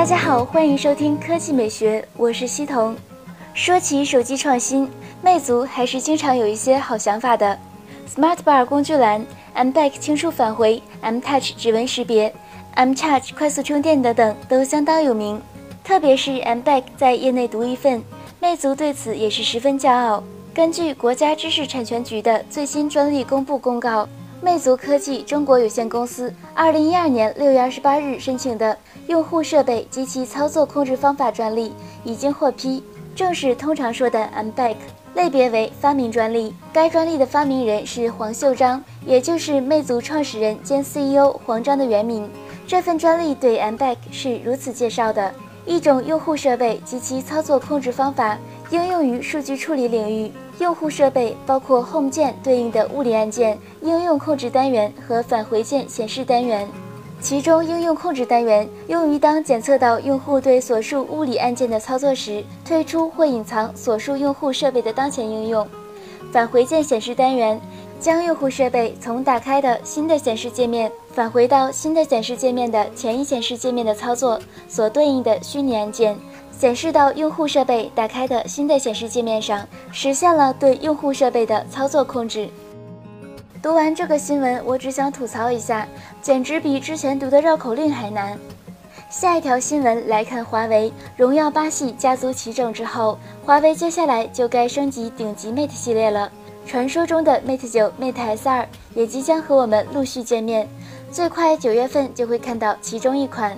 大家好，欢迎收听科技美学，我是西彤。说起手机创新，魅族还是经常有一些好想法的。Smart Bar 工具栏、M Back 轻触返回、M Touch 指纹识别、M Charge 快速充电等等都相当有名。特别是 M Back 在业内独一份，魅族对此也是十分骄傲。根据国家知识产权局的最新专利公布公告，魅族科技中国有限公司二零一二年六月二十八日申请的用户设备及其操作控制方法专利已经获批，正是通常说的 M Back，类别为发明专利。该专利的发明人是黄秀章，也就是魅族创始人兼 CEO 黄章的原名。这份专利对 M Back 是如此介绍的：一种用户设备及其操作控制方法。应用于数据处理领域，用户设备包括 Home 键对应的物理按键、应用控制单元和返回键显示单元。其中，应用控制单元用于当检测到用户对所述物理按键的操作时，退出或隐藏所述用户设备的当前应用。返回键显示单元将用户设备从打开的新的显示界面返回到新的显示界面的前一显示界面的操作所对应的虚拟按键。显示到用户设备打开的新的显示界面上，实现了对用户设备的操作控制。读完这个新闻，我只想吐槽一下，简直比之前读的绕口令还难。下一条新闻来看，华为荣耀八系家族齐整之后，华为接下来就该升级顶级 Mate 系列了。传说中的 Mate 九、Mate S 二也即将和我们陆续见面，最快九月份就会看到其中一款。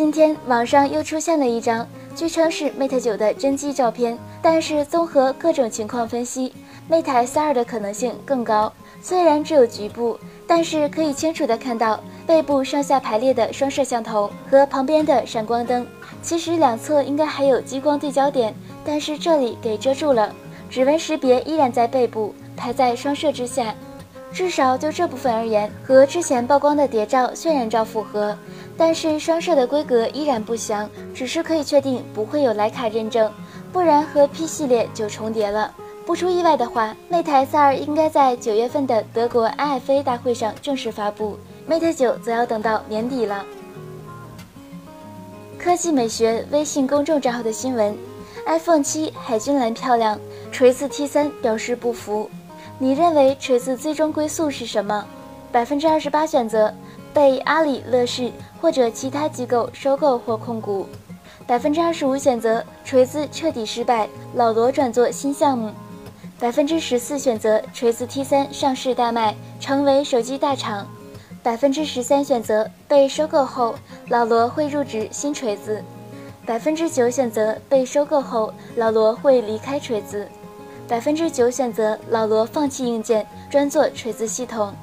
今天网上又出现了一张。据称是 Mate 九的真机照片，但是综合各种情况分析，Mate S 二的可能性更高。虽然只有局部，但是可以清楚的看到背部上下排列的双摄像头和旁边的闪光灯。其实两侧应该还有激光对焦点，但是这里给遮住了。指纹识别依然在背部，排在双摄之下。至少就这部分而言，和之前曝光的谍照、渲染照符合。但是双摄的规格依然不详，只是可以确定不会有徕卡认证，不然和 P 系列就重叠了。不出意外的话，Mate S 二应该在九月份的德国 IFA 大会上正式发布，Mate 九则要等到年底了。科技美学微信公众账号的新闻：iPhone 七海军蓝漂亮，锤子 T 三表示不服。你认为锤子最终归宿是什么？百分之二十八选择被阿里、乐视。或者其他机构收购或控股，百分之二十五选择锤子彻底失败，老罗转做新项目，百分之十四选择锤子 T 三上市大卖，成为手机大厂，百分之十三选择被收购后老罗会入职新锤子，百分之九选择被收购后老罗会离开锤子，百分之九选择老罗放弃硬件专做锤子系统。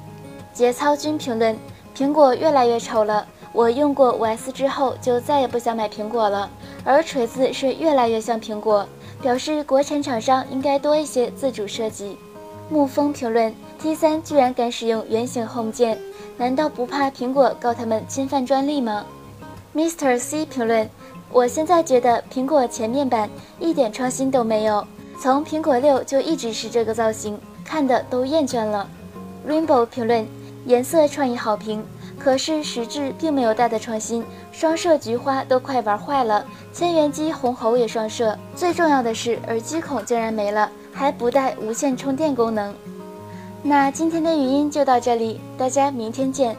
节操君评论：苹果越来越丑了。我用过五 S 之后，就再也不想买苹果了。而锤子是越来越像苹果，表示国产厂商应该多一些自主设计。沐风评论：T3 居然敢使用圆形 Home 键，难道不怕苹果告他们侵犯专利吗？Mr. C 评论：我现在觉得苹果前面板一点创新都没有，从苹果六就一直是这个造型，看的都厌倦了。Rainbow 评论：颜色创意好评。可是实质并没有大的创新，双摄菊花都快玩坏了，千元机红猴也双摄，最重要的是耳机孔竟然没了，还不带无线充电功能。那今天的语音就到这里，大家明天见。